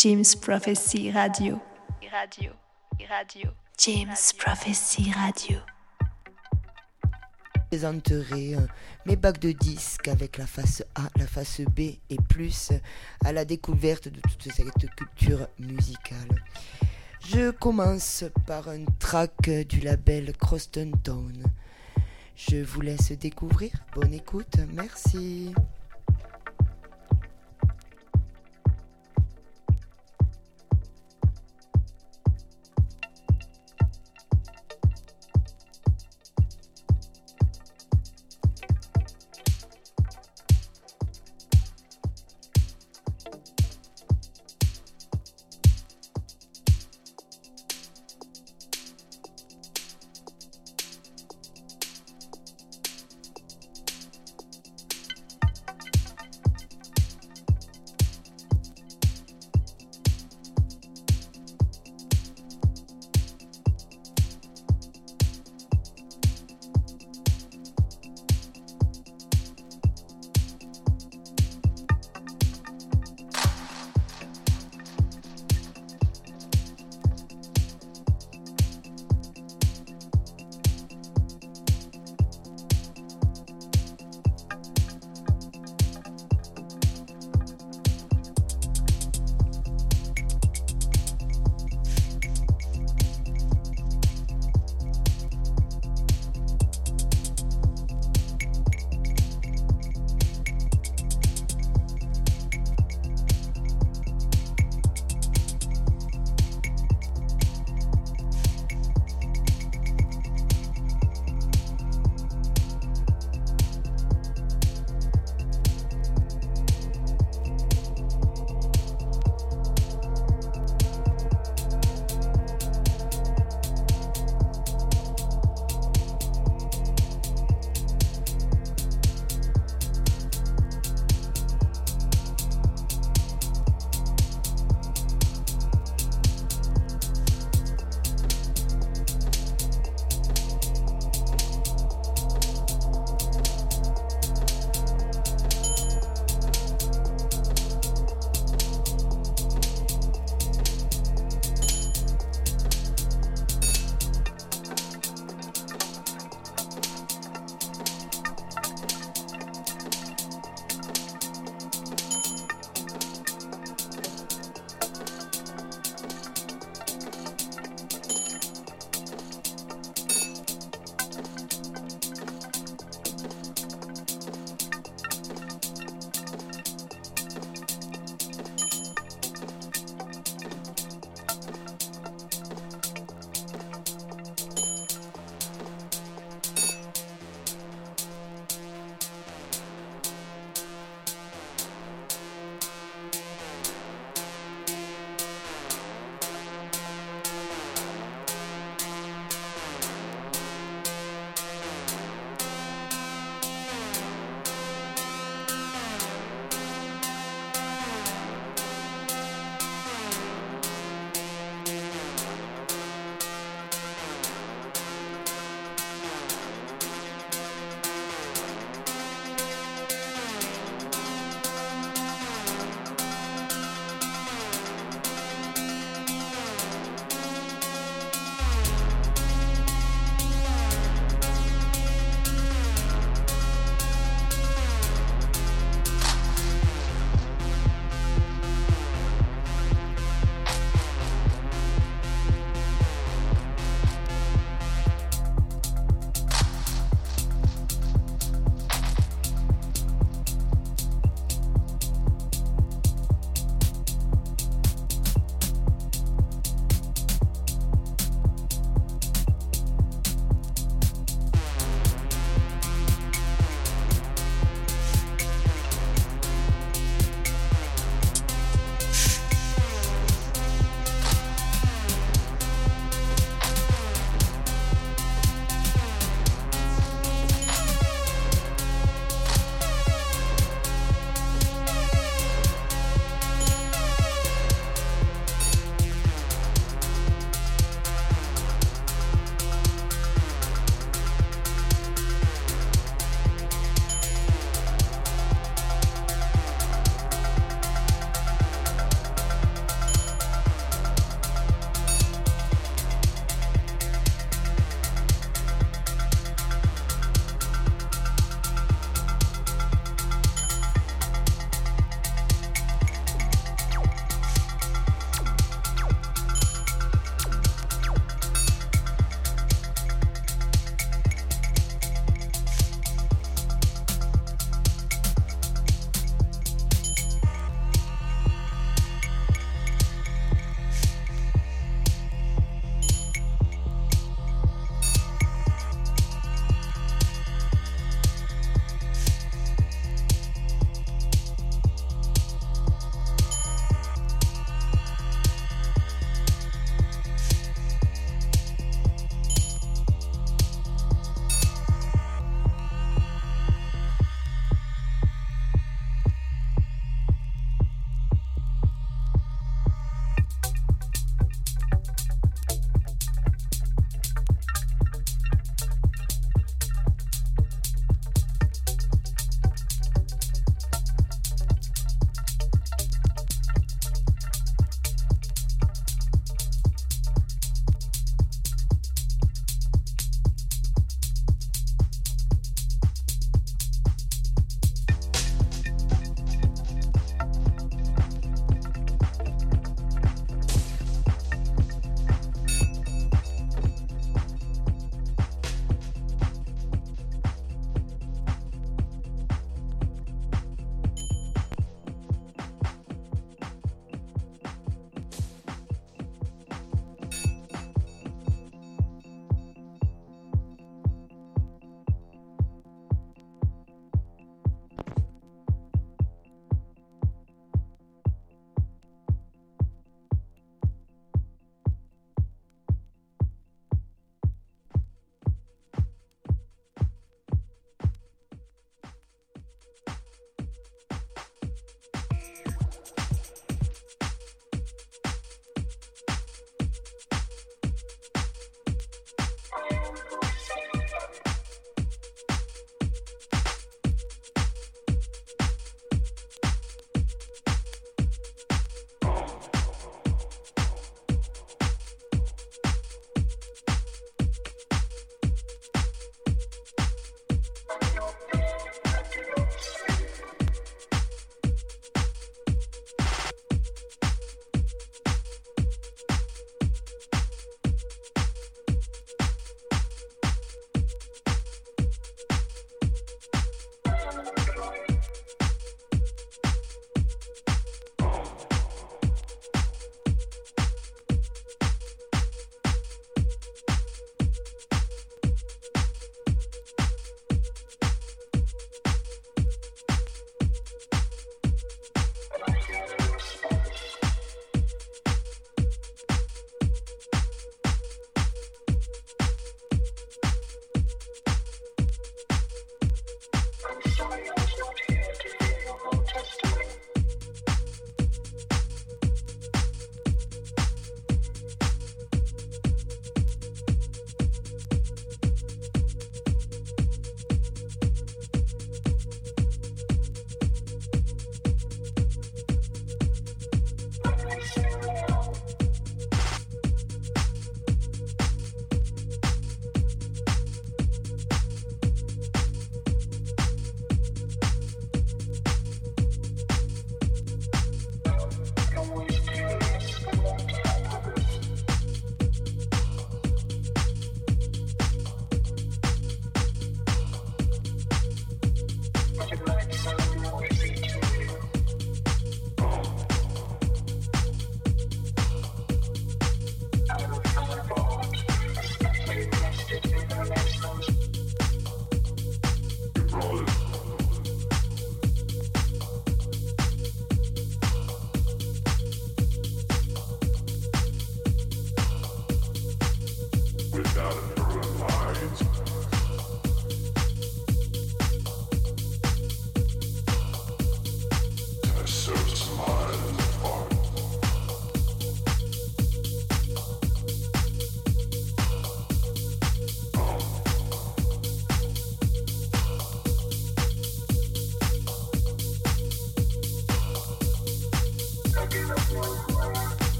James Prophecy Radio. Radio. Radio. James Prophecy Radio. Je présenterai euh, mes bacs de disques avec la face A, la face B et plus à la découverte de toute cette culture musicale. Je commence par un track du label Croston Town. Je vous laisse découvrir. Bonne écoute. Merci.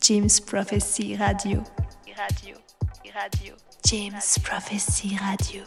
James Prophecy Radio. Radio. Radio. James Prophecy Radio.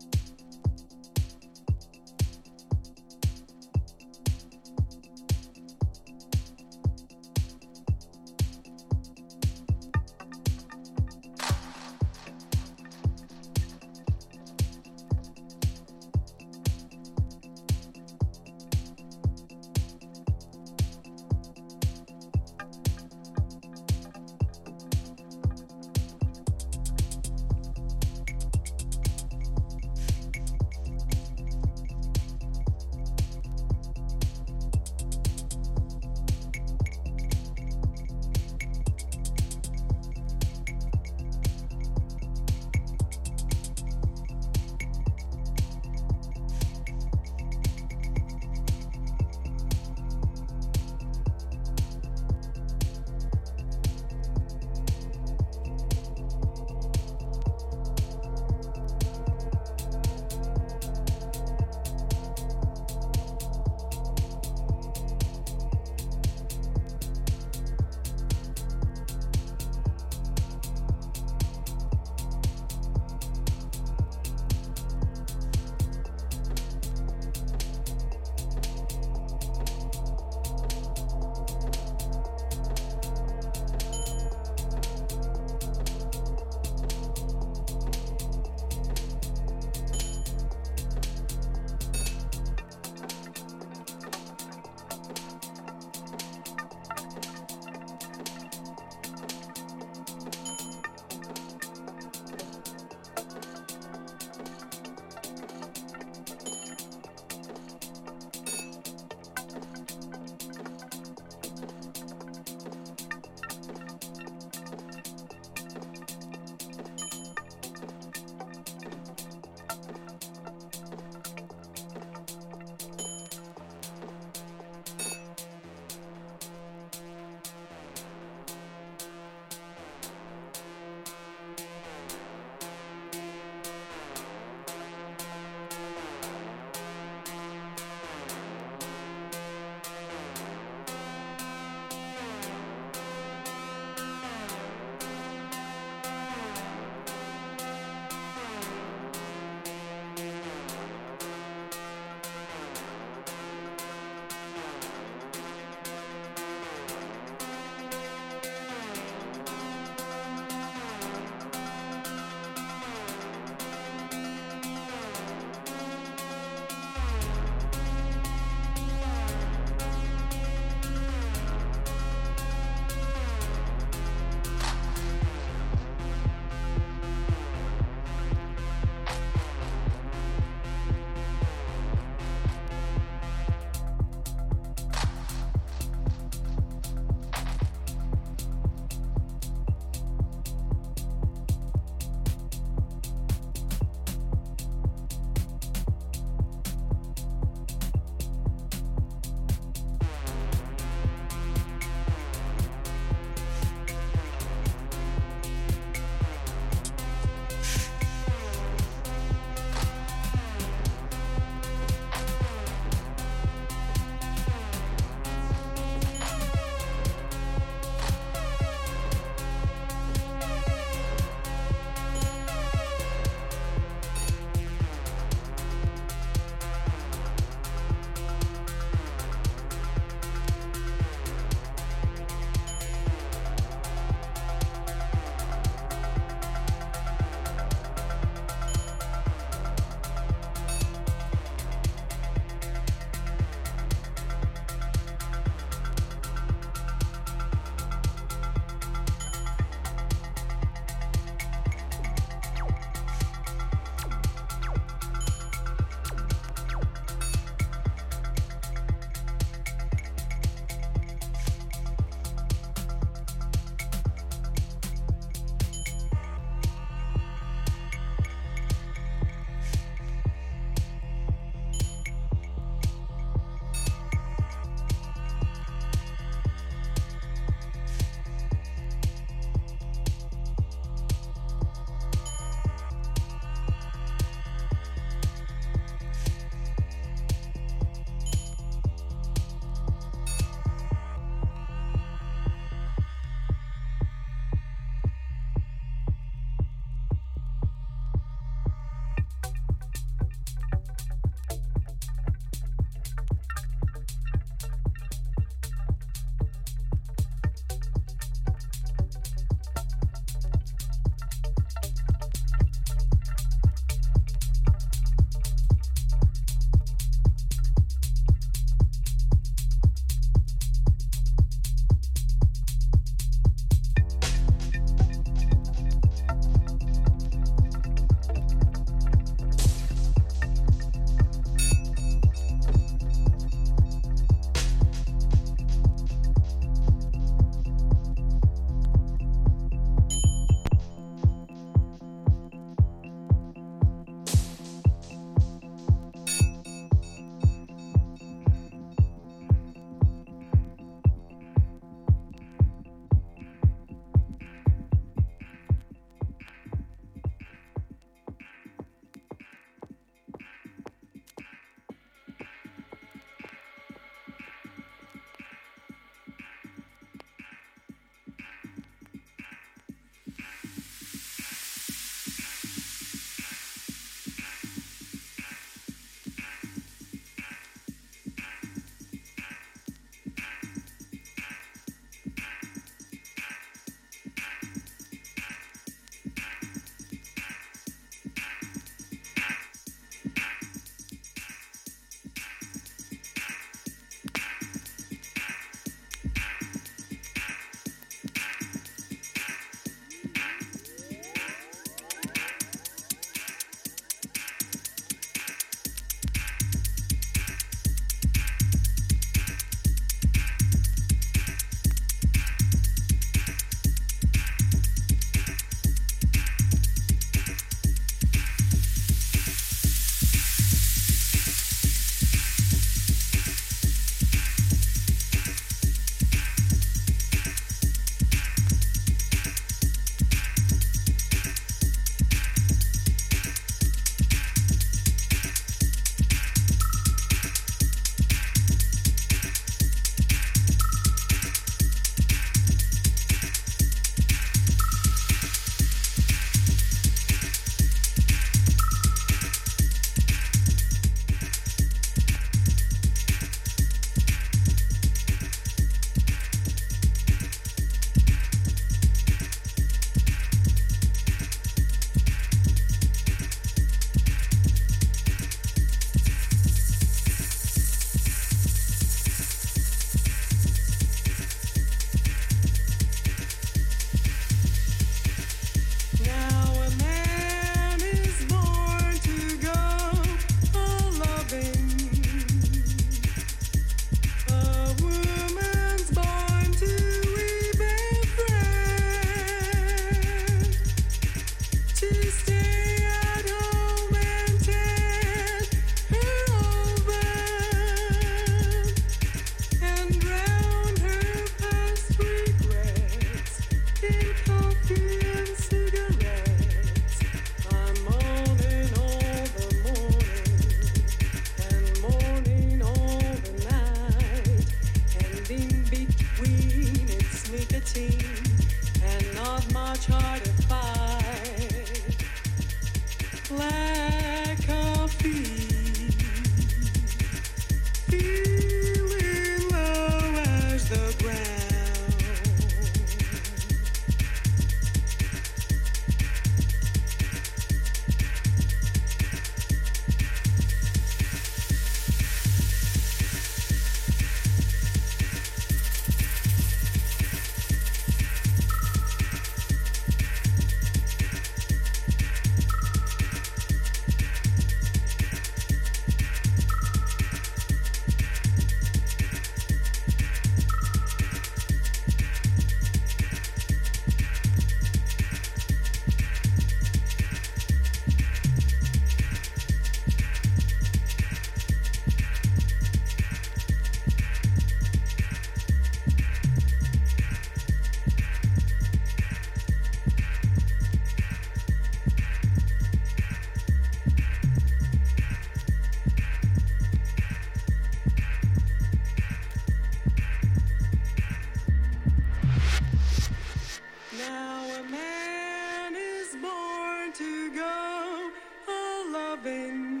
loving.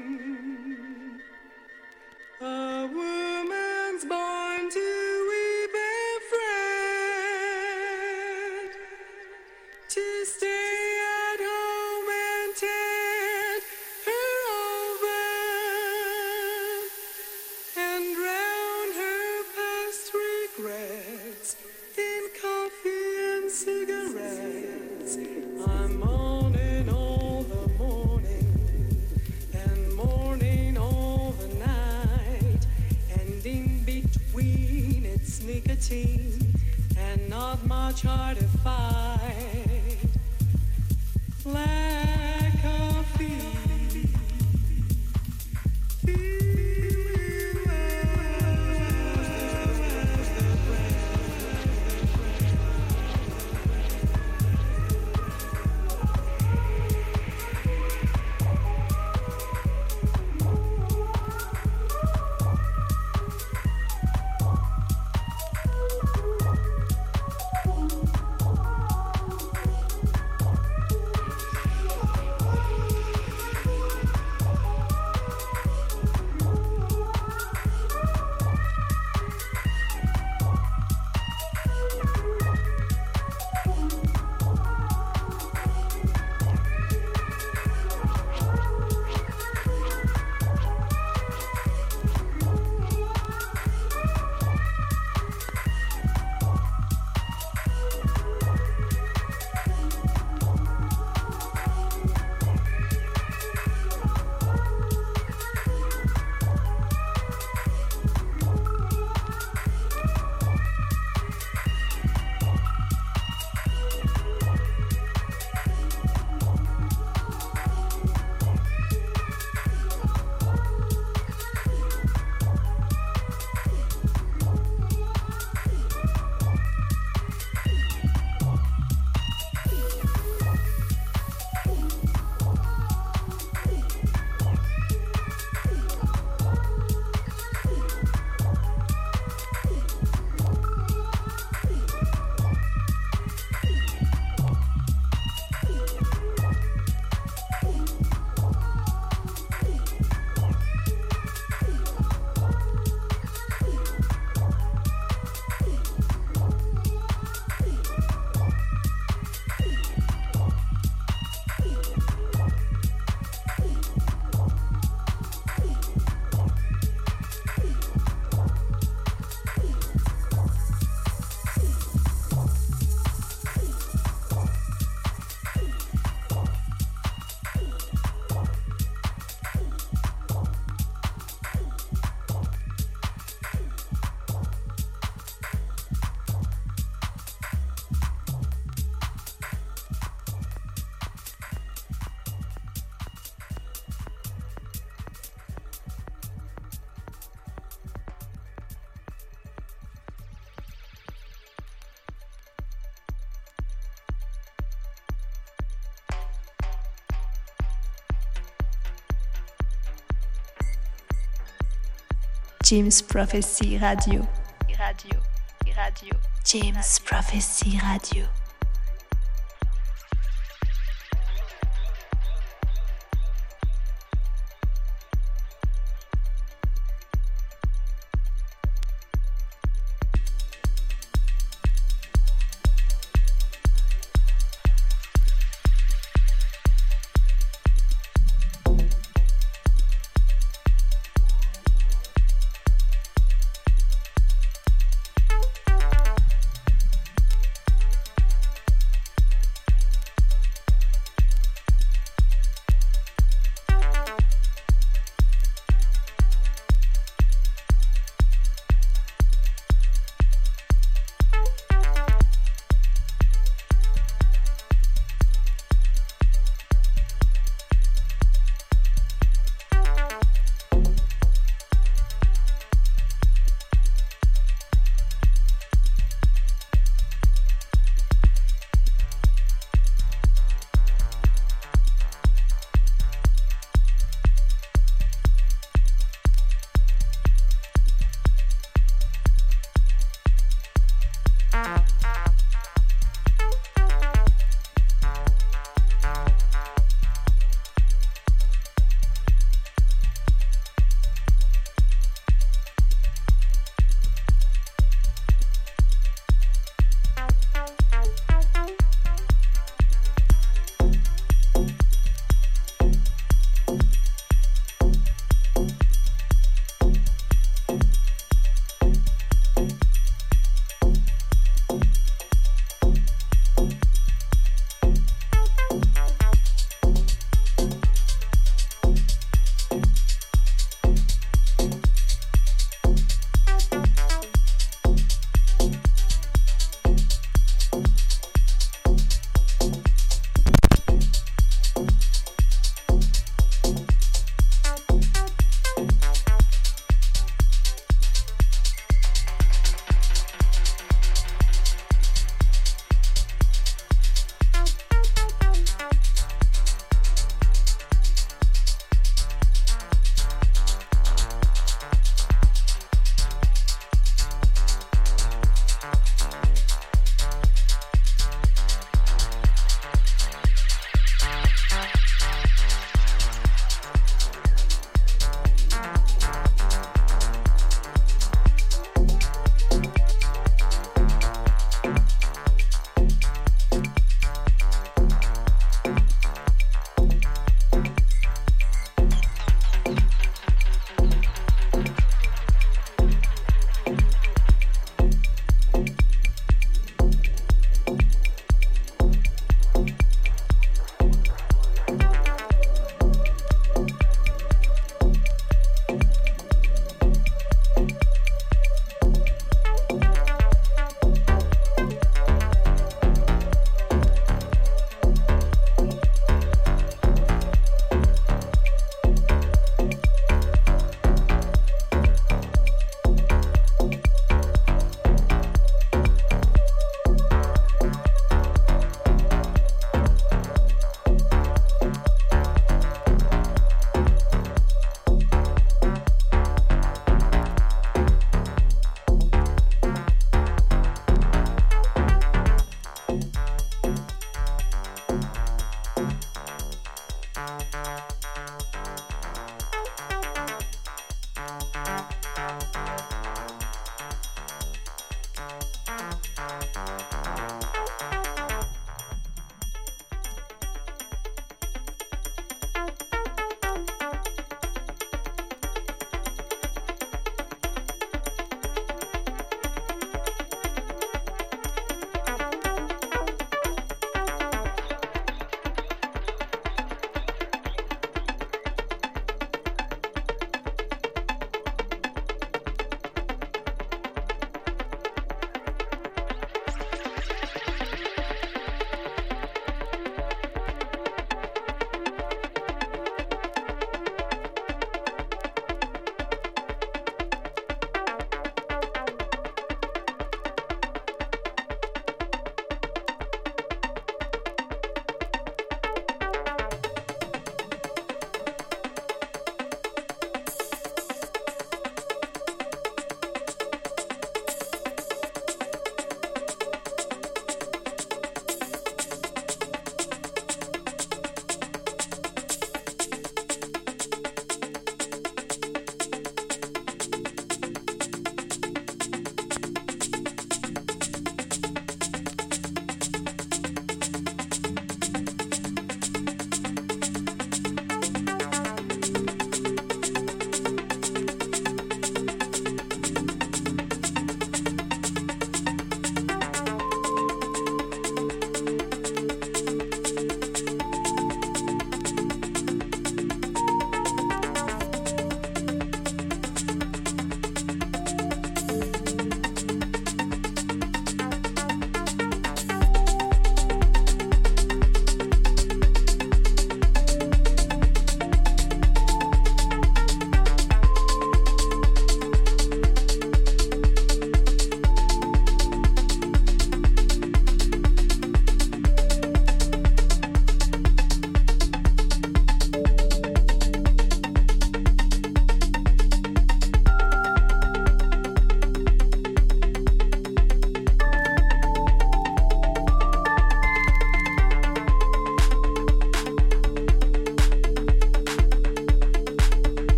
James Prophecy Radio. Radio. Radio. James Prophecy Radio.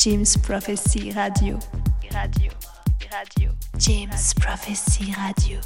James Prophecy Radio. Radio. Radio. James Prophecy Radio.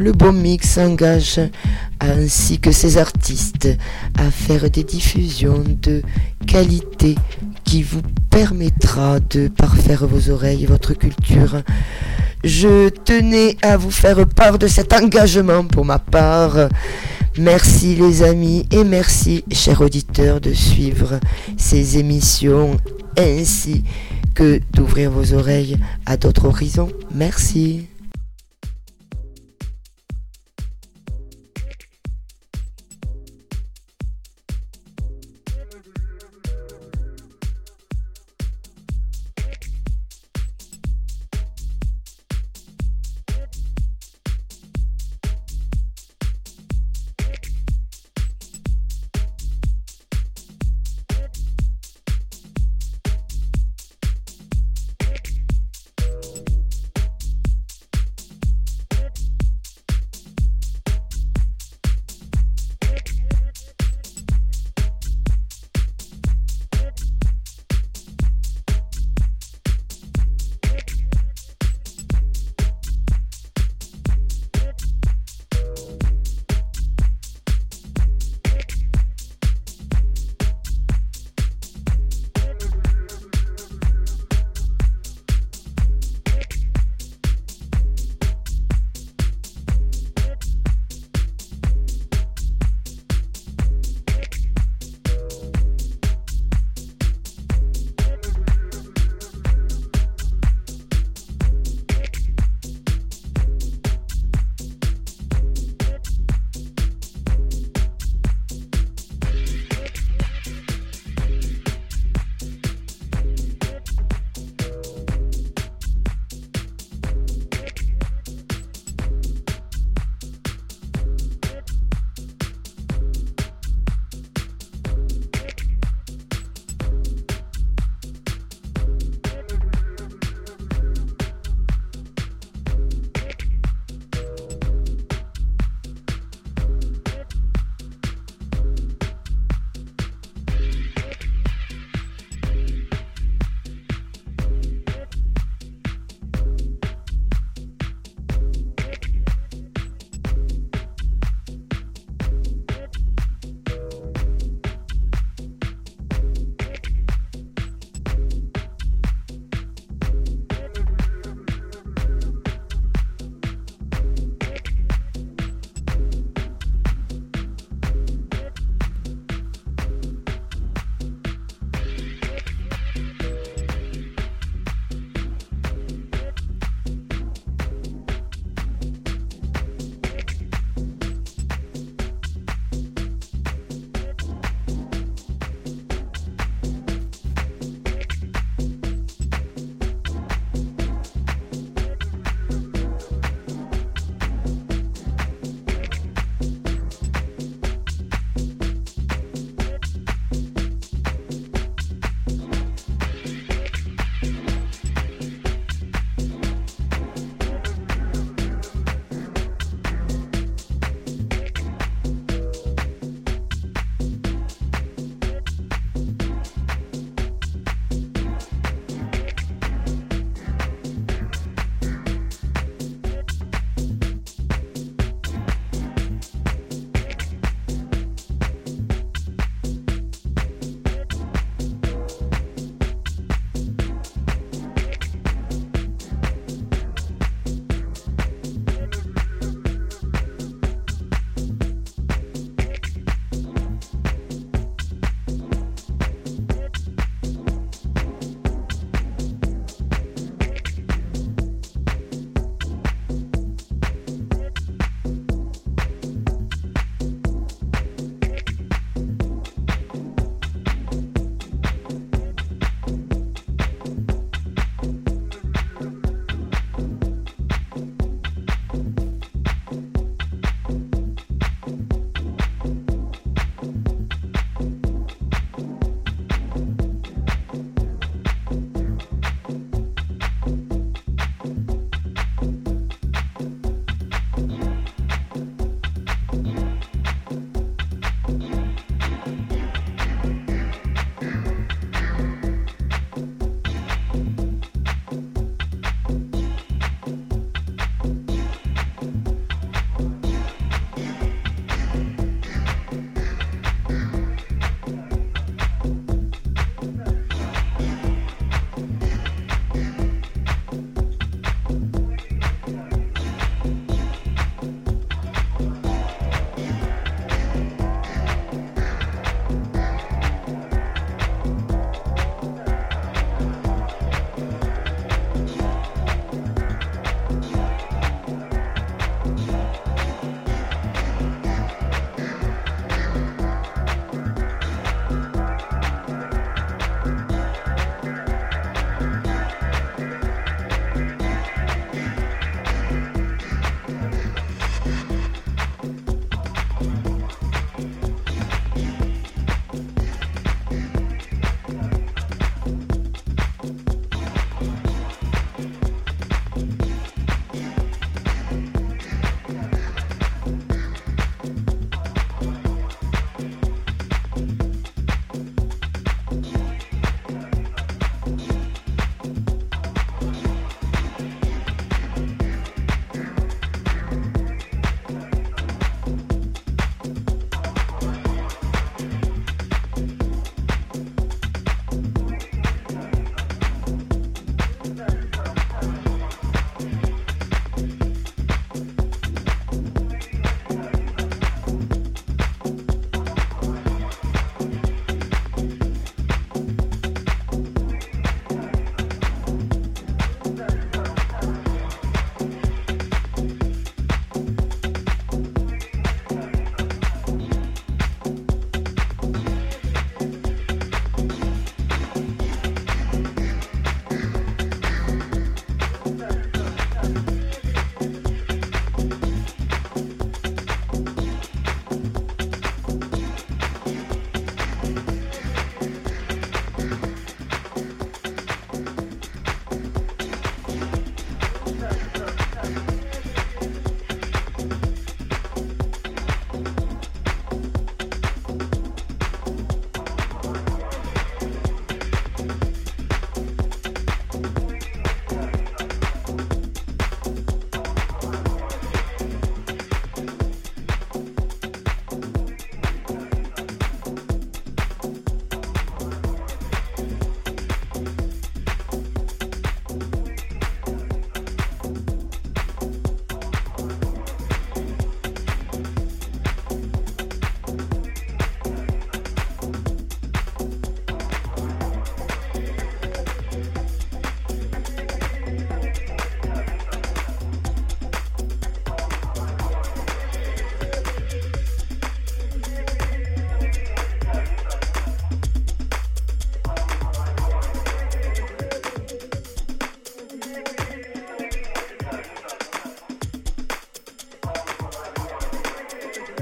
Le bon mix engage ainsi que ses artistes à faire des diffusions de qualité qui vous permettra de parfaire vos oreilles et votre culture. Je tenais à vous faire part de cet engagement pour ma part. Merci les amis et merci chers auditeurs de suivre ces émissions ainsi que d'ouvrir vos oreilles à d'autres horizons. Merci.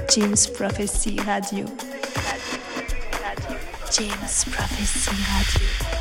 James Prophecy Radio. James Prophecy Radio.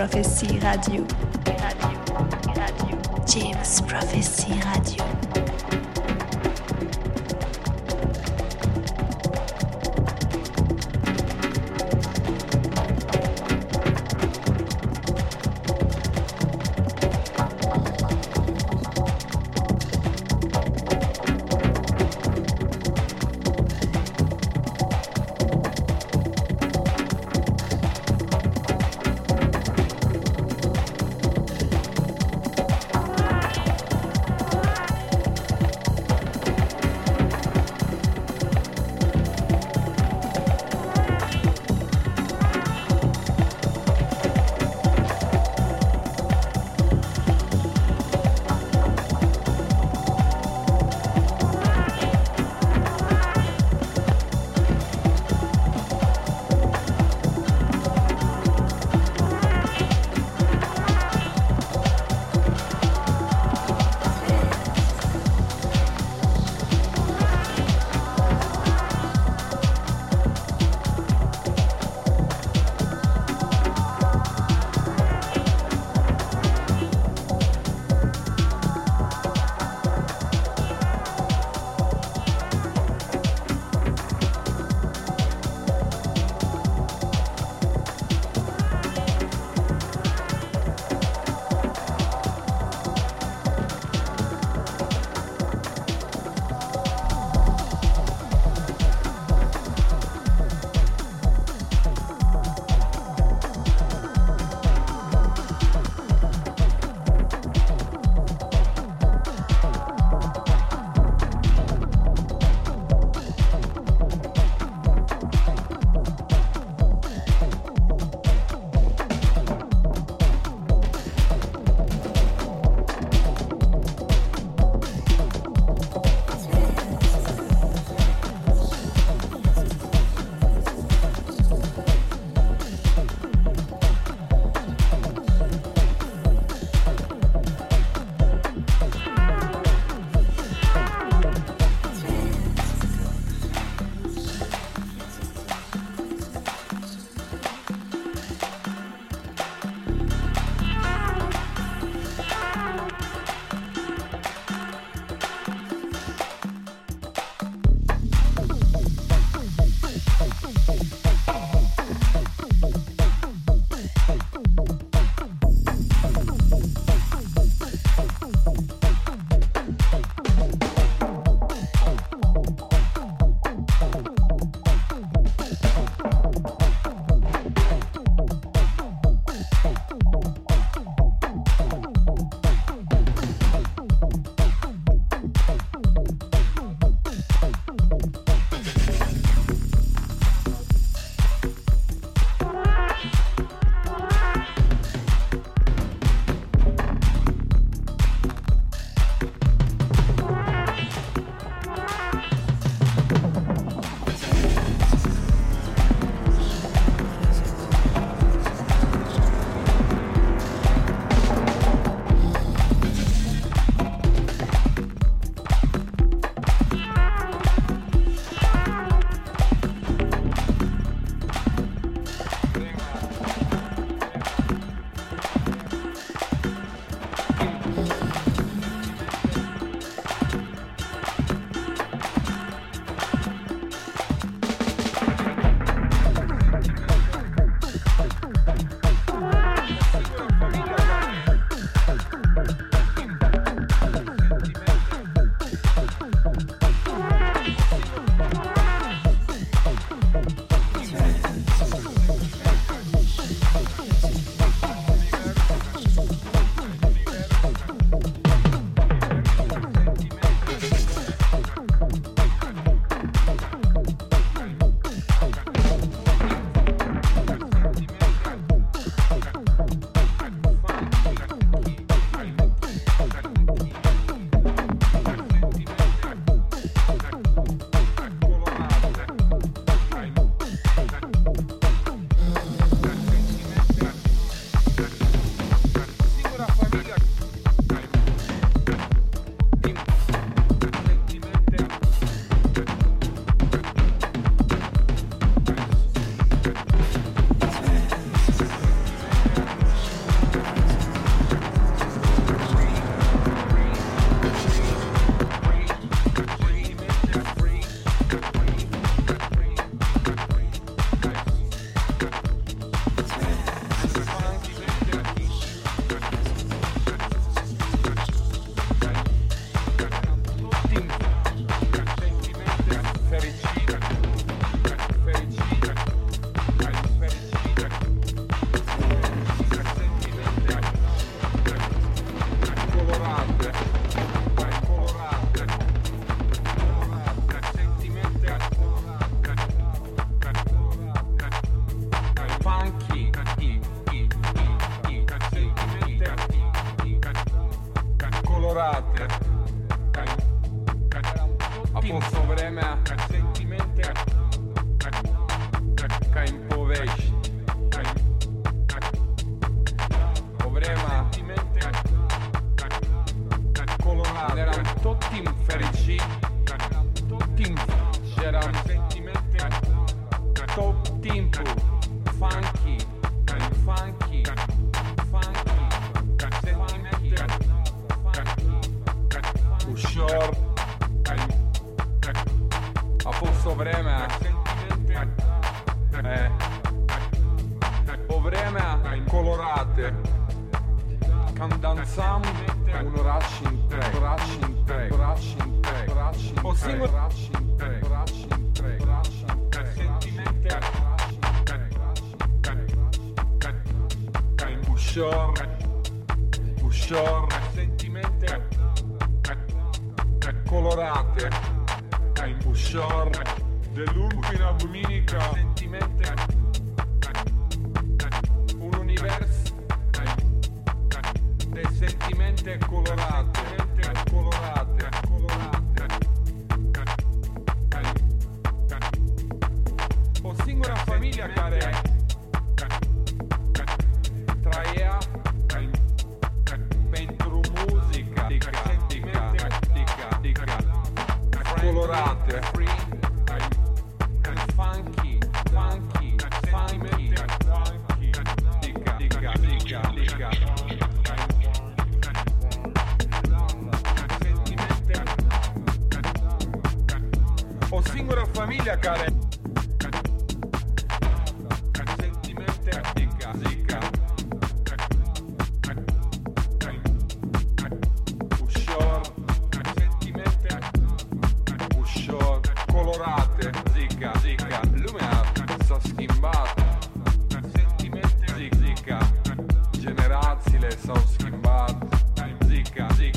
Prophecy Radio. James Prophecy Radio.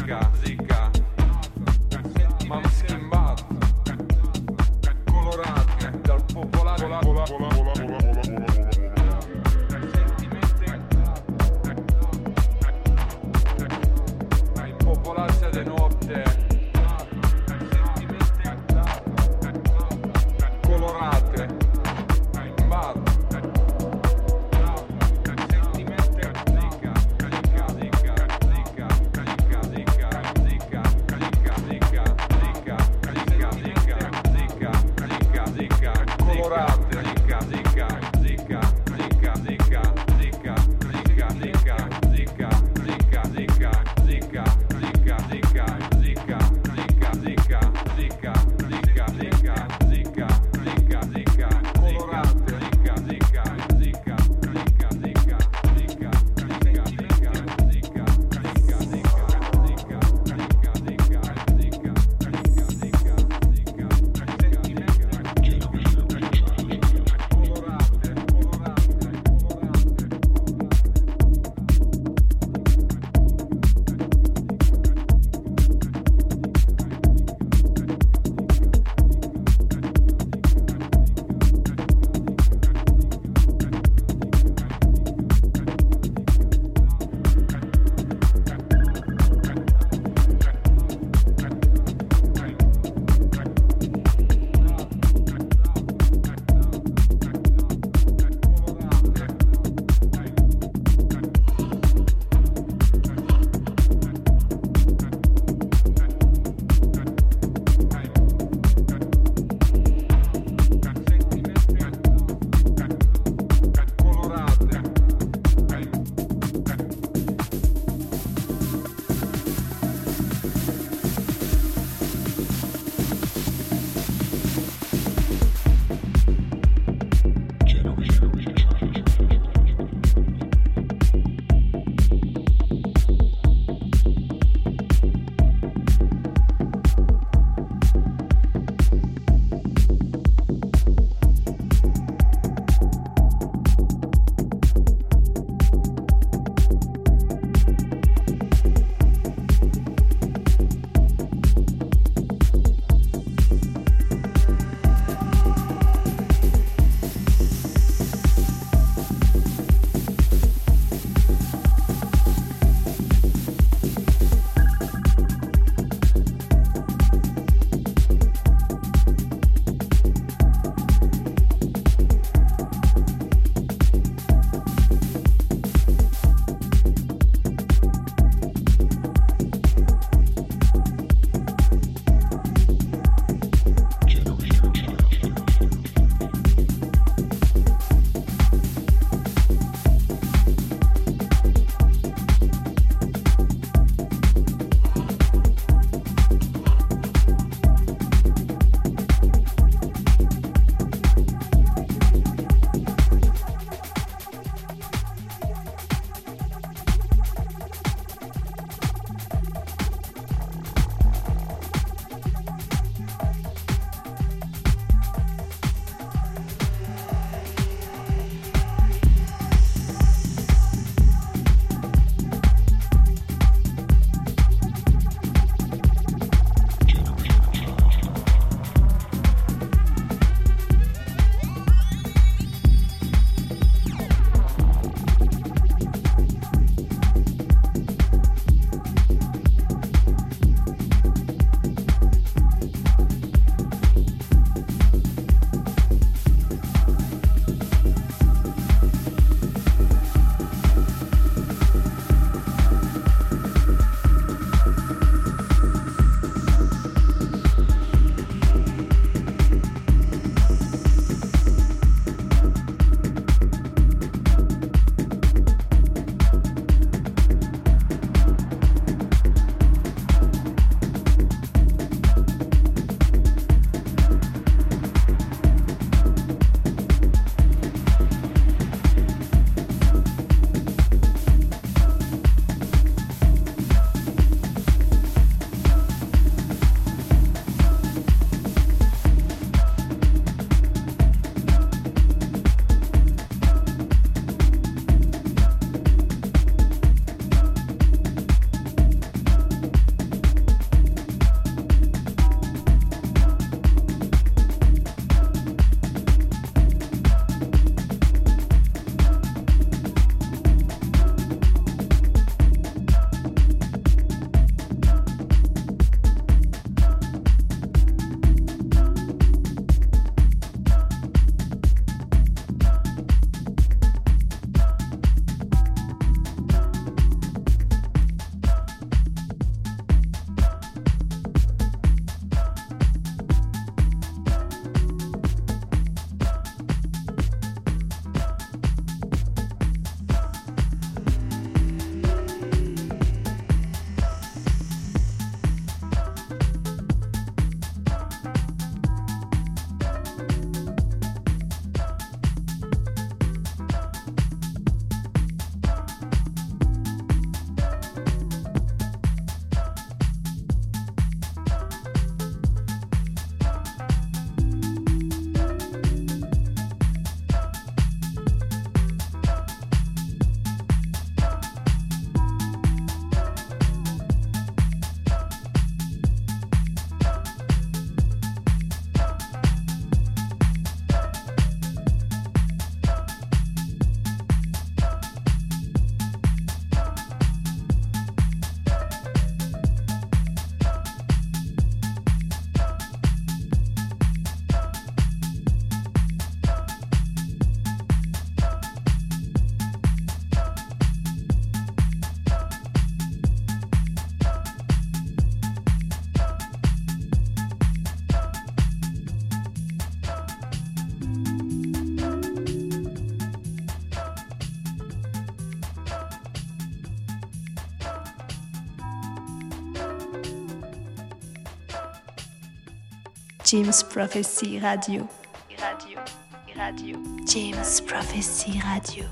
Polska. James Prophecy Radio. Radio. Radio. James Prophecy Radio.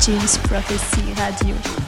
James Prophecy Radio.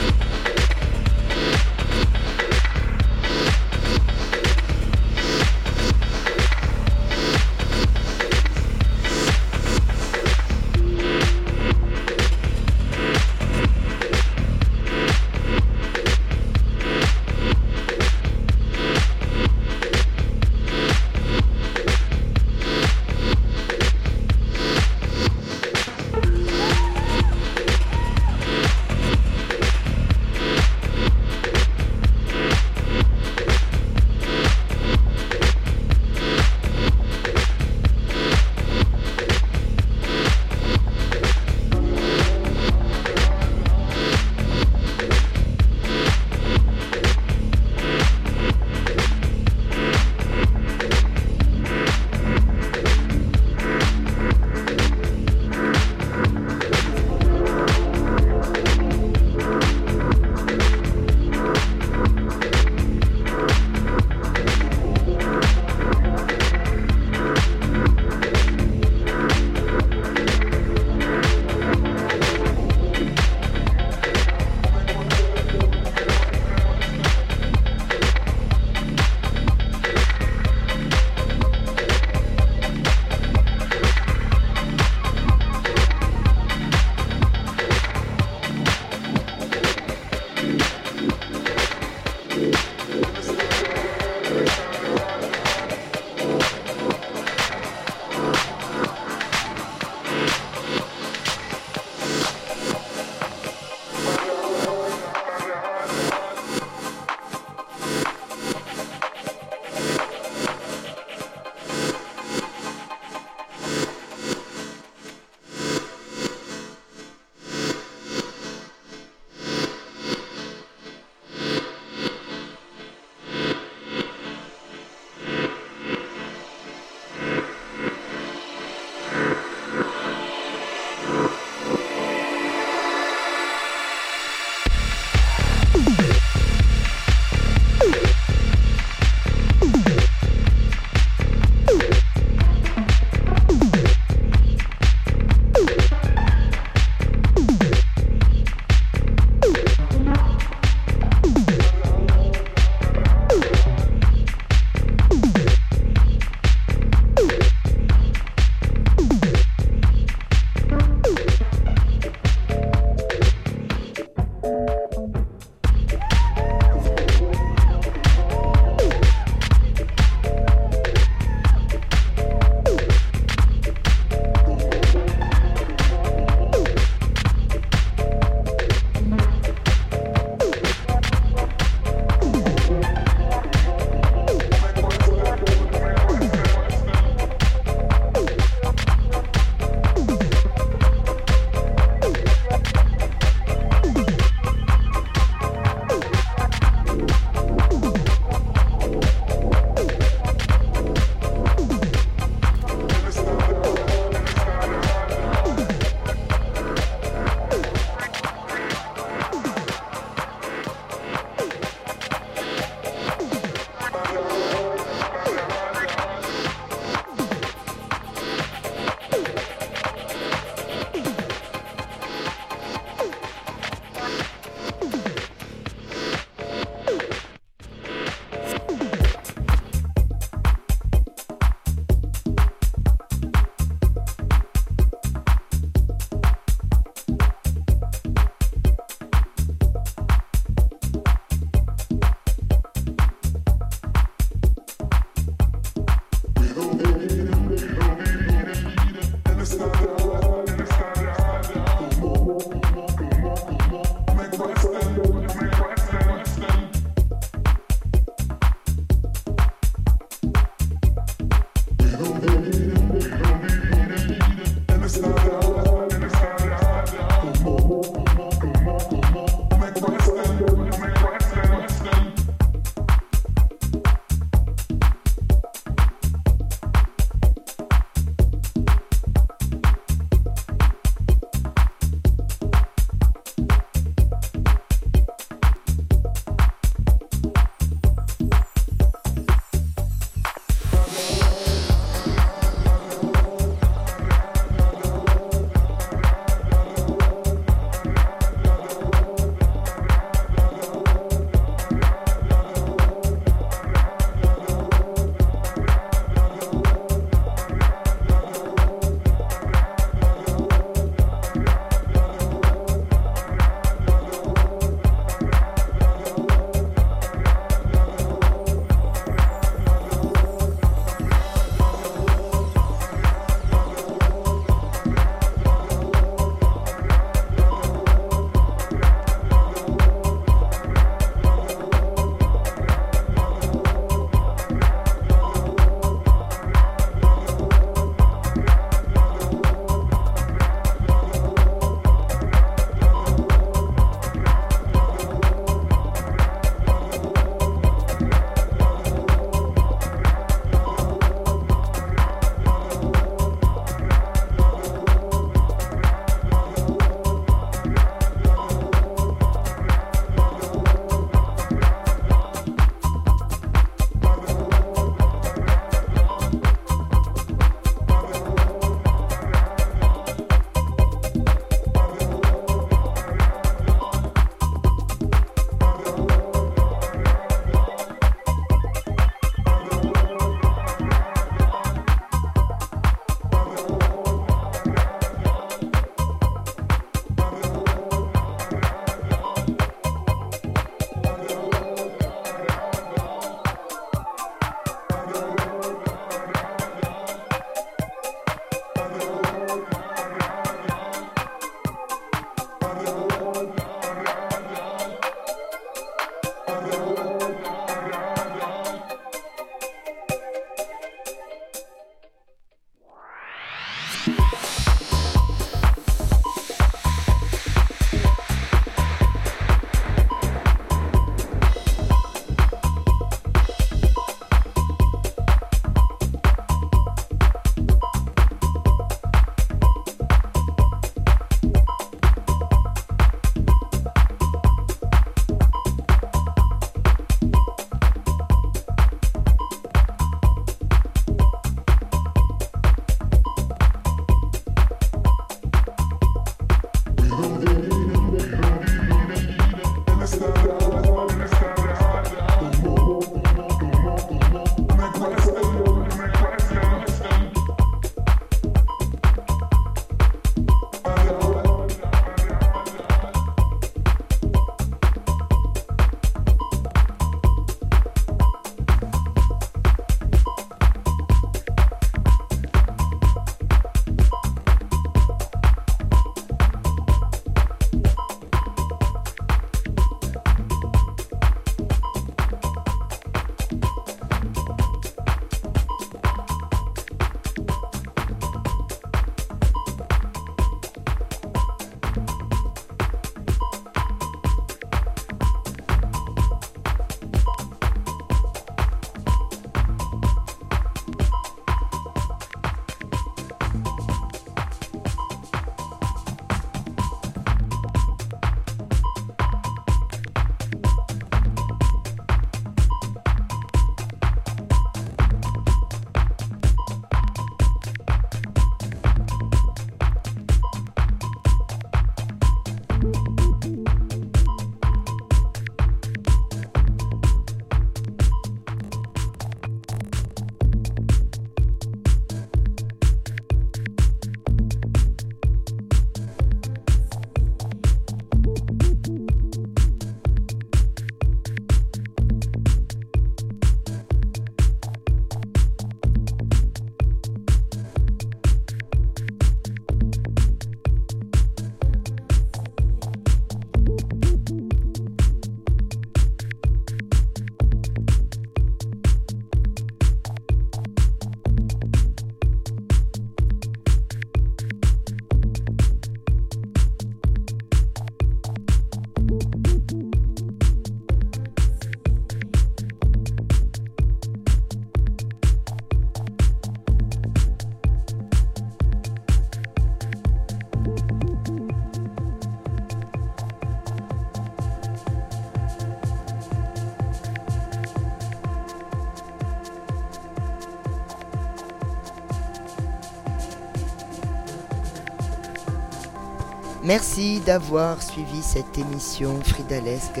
Merci d'avoir suivi cette émission fridalesque.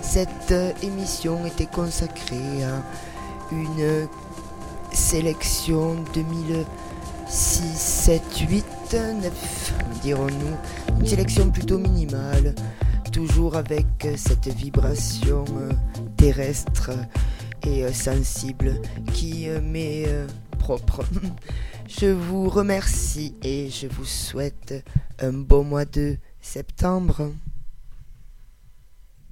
Cette euh, émission était consacrée à une sélection 2006, 7, 8, 9, dirons-nous. Une sélection plutôt minimale, toujours avec cette vibration euh, terrestre et euh, sensible qui m'est propre. Je vous remercie et je vous souhaite un beau mois de septembre.